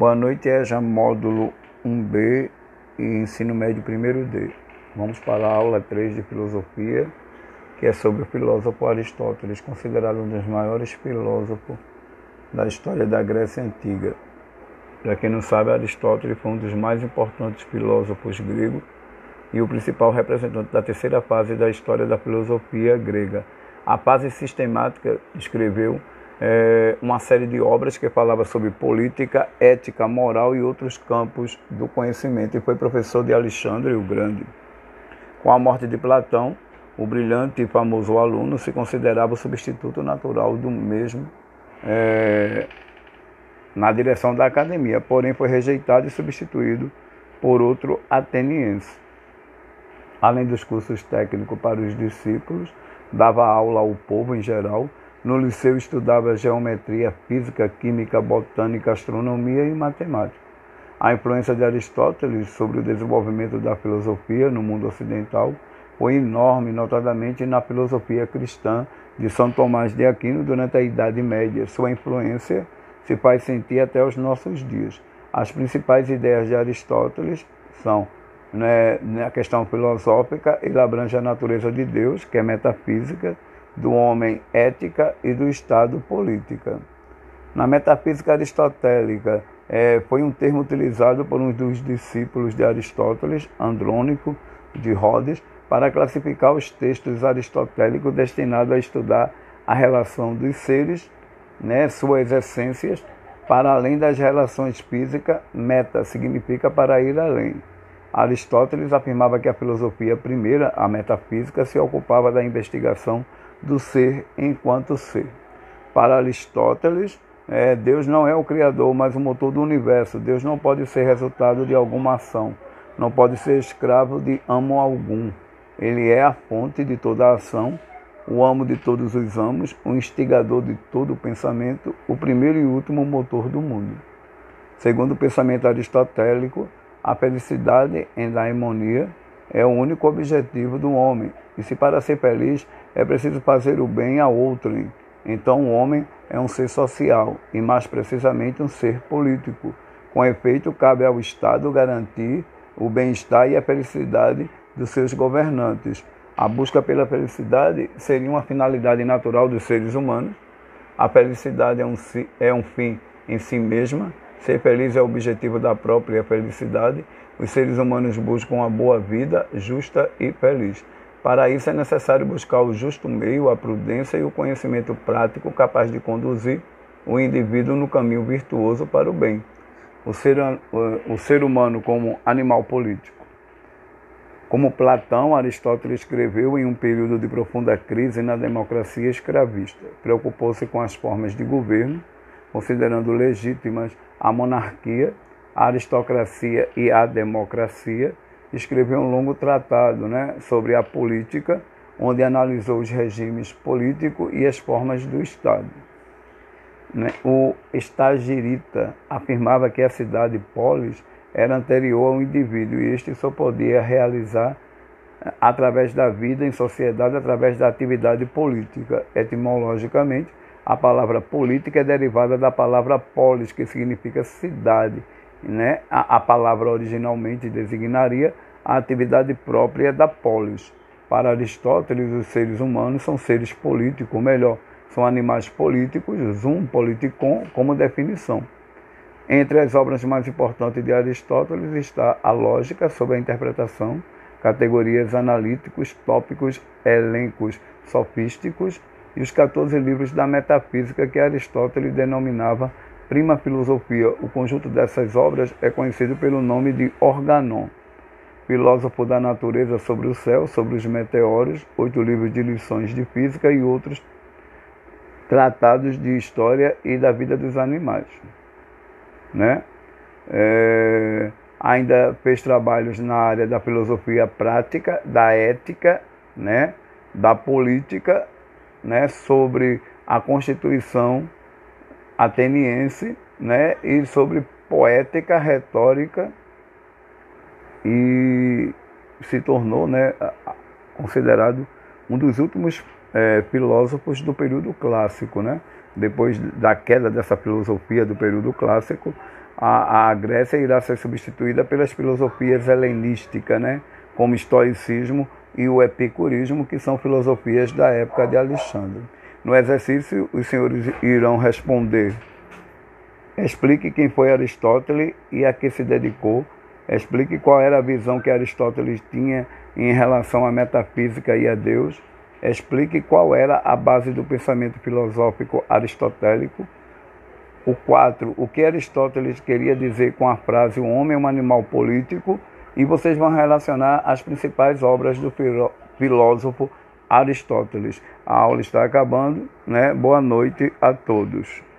Boa noite, EJA módulo 1B e ensino médio 1D. Vamos para a aula 3 de filosofia, que é sobre o filósofo Aristóteles, considerado um dos maiores filósofos da história da Grécia Antiga. Para quem não sabe, Aristóteles foi um dos mais importantes filósofos gregos e o principal representante da terceira fase da história da filosofia grega. A fase sistemática escreveu é, uma série de obras que falava sobre política, ética, moral e outros campos do conhecimento e foi professor de Alexandre o Grande. Com a morte de Platão, o brilhante e famoso aluno se considerava o substituto natural do mesmo é, na direção da academia, porém foi rejeitado e substituído por outro ateniense. Além dos cursos técnicos para os discípulos, dava aula ao povo em geral no liceu estudava geometria, física, química, botânica, astronomia e matemática. A influência de Aristóteles sobre o desenvolvimento da filosofia no mundo ocidental foi enorme, notadamente na filosofia cristã de São Tomás de Aquino durante a Idade Média. Sua influência se faz sentir até os nossos dias. As principais ideias de Aristóteles são né, na questão filosófica, ele abrange a natureza de Deus, que é metafísica, do homem ética e do Estado política. Na metafísica aristotélica, é, foi um termo utilizado por um dos discípulos de Aristóteles, Andrônico de Rhodes, para classificar os textos aristotélicos destinados a estudar a relação dos seres, né, suas essências, para além das relações físicas, meta significa para ir além. Aristóteles afirmava que a filosofia primeira, a metafísica, se ocupava da investigação do ser enquanto ser. Para Aristóteles, é, Deus não é o Criador, mas o motor do universo. Deus não pode ser resultado de alguma ação, não pode ser escravo de amo algum. Ele é a fonte de toda ação, o amo de todos os amos, o instigador de todo o pensamento, o primeiro e último motor do mundo. Segundo o pensamento aristotélico, a felicidade em daimonia é o único objetivo do homem, e se para ser feliz é preciso fazer o bem a outrem, então o homem é um ser social, e mais precisamente um ser político. Com efeito, cabe ao Estado garantir o bem-estar e a felicidade dos seus governantes. A busca pela felicidade seria uma finalidade natural dos seres humanos. A felicidade é um, é um fim em si mesma. Ser feliz é o objetivo da própria felicidade os seres humanos buscam a boa vida justa e feliz. Para isso é necessário buscar o justo meio, a prudência e o conhecimento prático capaz de conduzir o indivíduo no caminho virtuoso para o bem. O ser, o ser humano como animal político. Como Platão, Aristóteles escreveu em um período de profunda crise na democracia escravista. Preocupou-se com as formas de governo, considerando legítimas a monarquia a aristocracia e a democracia, escreveu um longo tratado né, sobre a política, onde analisou os regimes políticos e as formas do Estado. Né. O estagirita afirmava que a cidade polis era anterior ao indivíduo e este só podia realizar eh, através da vida em sociedade, através da atividade política. Etimologicamente, a palavra política é derivada da palavra polis, que significa cidade, né, a, a palavra originalmente designaria a atividade própria da polis. Para Aristóteles, os seres humanos são seres políticos, ou melhor, são animais políticos, zoom politikon como definição. Entre as obras mais importantes de Aristóteles está a Lógica sobre a interpretação, categorias analíticos, tópicos, elencos sofísticos e os 14 livros da metafísica que Aristóteles denominava Prima Filosofia, o conjunto dessas obras é conhecido pelo nome de Organon. Filósofo da natureza sobre o céu, sobre os meteoros, oito livros de lições de física e outros tratados de história e da vida dos animais. Né? É, ainda fez trabalhos na área da filosofia prática, da ética, né? da política, né? sobre a constituição ateniense, né, e sobre poética, retórica e se tornou, né, considerado um dos últimos é, filósofos do período clássico, né? Depois da queda dessa filosofia do período clássico, a, a Grécia irá ser substituída pelas filosofias helenísticas, né? como estoicismo e o epicurismo, que são filosofias da época de Alexandre. No exercício, os senhores irão responder. Explique quem foi Aristóteles e a que se dedicou. Explique qual era a visão que Aristóteles tinha em relação à metafísica e a Deus. Explique qual era a base do pensamento filosófico aristotélico. O 4. O que Aristóteles queria dizer com a frase o homem é um animal político e vocês vão relacionar as principais obras do filósofo Aristóteles. A aula está acabando, né? Boa noite a todos.